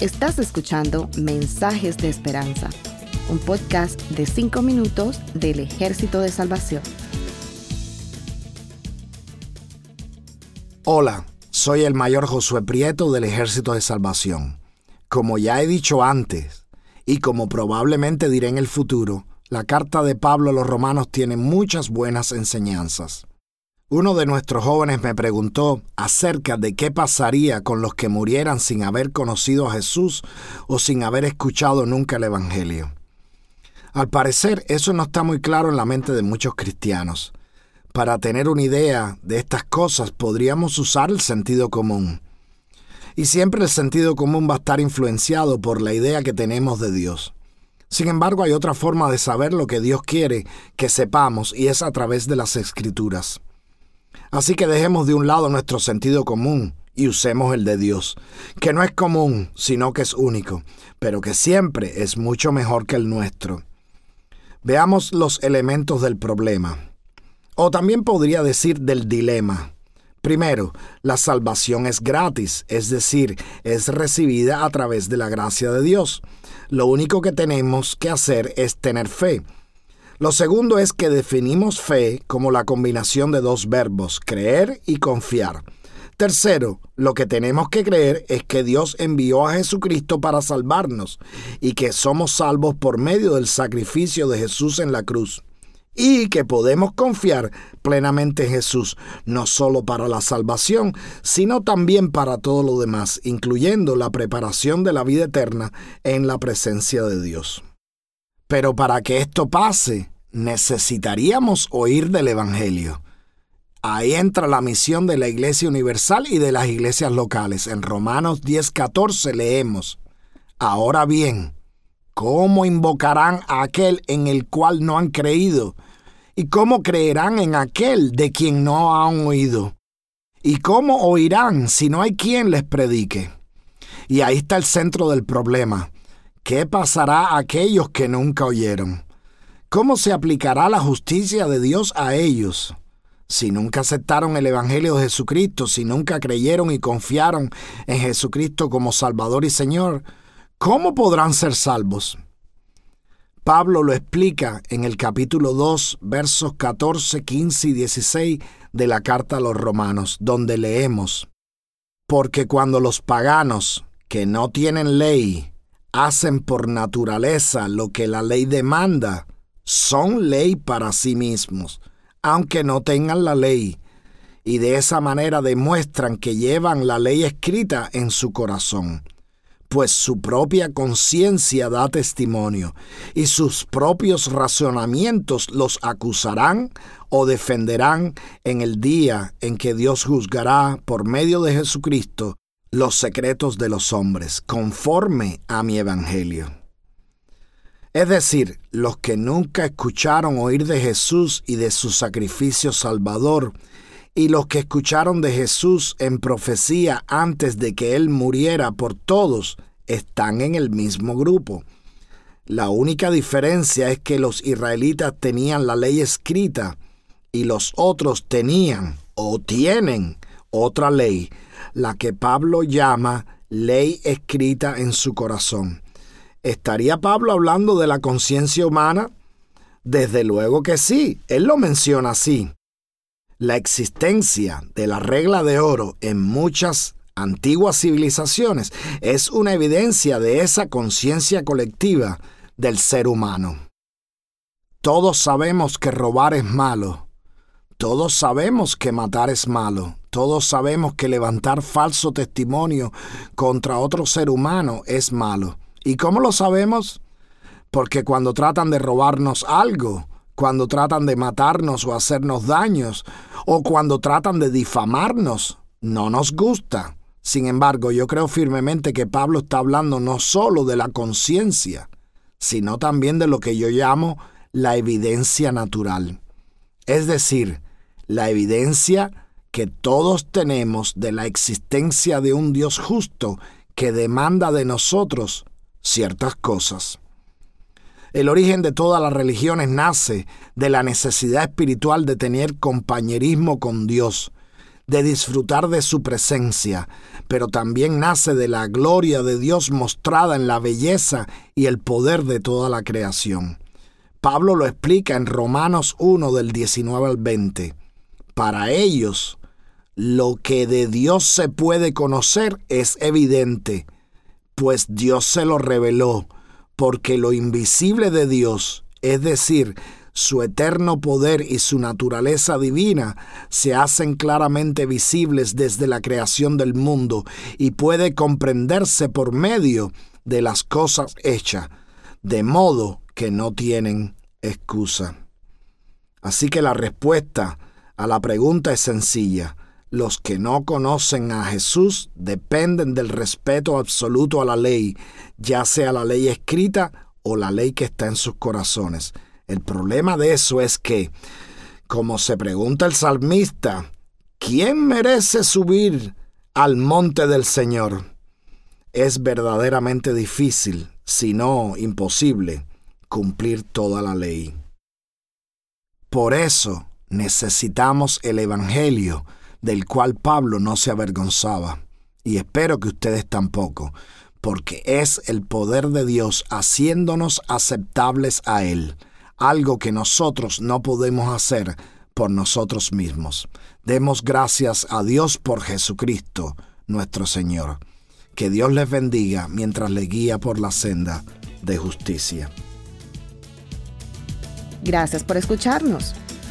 Estás escuchando Mensajes de Esperanza, un podcast de 5 minutos del Ejército de Salvación. Hola, soy el mayor Josué Prieto del Ejército de Salvación. Como ya he dicho antes, y como probablemente diré en el futuro, la carta de Pablo a los romanos tiene muchas buenas enseñanzas. Uno de nuestros jóvenes me preguntó acerca de qué pasaría con los que murieran sin haber conocido a Jesús o sin haber escuchado nunca el Evangelio. Al parecer, eso no está muy claro en la mente de muchos cristianos. Para tener una idea de estas cosas podríamos usar el sentido común. Y siempre el sentido común va a estar influenciado por la idea que tenemos de Dios. Sin embargo, hay otra forma de saber lo que Dios quiere que sepamos y es a través de las escrituras. Así que dejemos de un lado nuestro sentido común y usemos el de Dios, que no es común, sino que es único, pero que siempre es mucho mejor que el nuestro. Veamos los elementos del problema, o también podría decir del dilema. Primero, la salvación es gratis, es decir, es recibida a través de la gracia de Dios. Lo único que tenemos que hacer es tener fe. Lo segundo es que definimos fe como la combinación de dos verbos, creer y confiar. Tercero, lo que tenemos que creer es que Dios envió a Jesucristo para salvarnos y que somos salvos por medio del sacrificio de Jesús en la cruz. Y que podemos confiar plenamente en Jesús, no solo para la salvación, sino también para todo lo demás, incluyendo la preparación de la vida eterna en la presencia de Dios. Pero para que esto pase, necesitaríamos oír del Evangelio. Ahí entra la misión de la Iglesia Universal y de las iglesias locales. En Romanos 10:14 leemos, Ahora bien, ¿cómo invocarán a aquel en el cual no han creído? ¿Y cómo creerán en aquel de quien no han oído? ¿Y cómo oirán si no hay quien les predique? Y ahí está el centro del problema. ¿Qué pasará a aquellos que nunca oyeron? ¿Cómo se aplicará la justicia de Dios a ellos? Si nunca aceptaron el Evangelio de Jesucristo, si nunca creyeron y confiaron en Jesucristo como Salvador y Señor, ¿cómo podrán ser salvos? Pablo lo explica en el capítulo 2, versos 14, 15 y 16 de la carta a los romanos, donde leemos, Porque cuando los paganos, que no tienen ley, hacen por naturaleza lo que la ley demanda, son ley para sí mismos, aunque no tengan la ley, y de esa manera demuestran que llevan la ley escrita en su corazón, pues su propia conciencia da testimonio, y sus propios razonamientos los acusarán o defenderán en el día en que Dios juzgará por medio de Jesucristo los secretos de los hombres, conforme a mi evangelio. Es decir, los que nunca escucharon oír de Jesús y de su sacrificio salvador, y los que escucharon de Jesús en profecía antes de que Él muriera por todos, están en el mismo grupo. La única diferencia es que los israelitas tenían la ley escrita y los otros tenían o tienen otra ley, la que Pablo llama ley escrita en su corazón. ¿Estaría Pablo hablando de la conciencia humana? Desde luego que sí, él lo menciona así. La existencia de la regla de oro en muchas antiguas civilizaciones es una evidencia de esa conciencia colectiva del ser humano. Todos sabemos que robar es malo, todos sabemos que matar es malo, todos sabemos que levantar falso testimonio contra otro ser humano es malo. ¿Y cómo lo sabemos? Porque cuando tratan de robarnos algo, cuando tratan de matarnos o hacernos daños, o cuando tratan de difamarnos, no nos gusta. Sin embargo, yo creo firmemente que Pablo está hablando no solo de la conciencia, sino también de lo que yo llamo la evidencia natural. Es decir, la evidencia que todos tenemos de la existencia de un Dios justo que demanda de nosotros ciertas cosas. El origen de todas las religiones nace de la necesidad espiritual de tener compañerismo con Dios, de disfrutar de su presencia, pero también nace de la gloria de Dios mostrada en la belleza y el poder de toda la creación. Pablo lo explica en Romanos 1 del 19 al 20. Para ellos, lo que de Dios se puede conocer es evidente, pues Dios se lo reveló, porque lo invisible de Dios, es decir, su eterno poder y su naturaleza divina se hacen claramente visibles desde la creación del mundo y puede comprenderse por medio de las cosas hechas, de modo que no tienen excusa. Así que la respuesta a la pregunta es sencilla. Los que no conocen a Jesús dependen del respeto absoluto a la ley, ya sea la ley escrita o la ley que está en sus corazones. El problema de eso es que, como se pregunta el salmista, ¿quién merece subir al monte del Señor? Es verdaderamente difícil, si no imposible, cumplir toda la ley. Por eso necesitamos el Evangelio del cual Pablo no se avergonzaba, y espero que ustedes tampoco, porque es el poder de Dios haciéndonos aceptables a Él algo que nosotros no podemos hacer por nosotros mismos. Demos gracias a Dios por Jesucristo, nuestro Señor. Que Dios les bendiga mientras le guía por la senda de justicia. Gracias por escucharnos.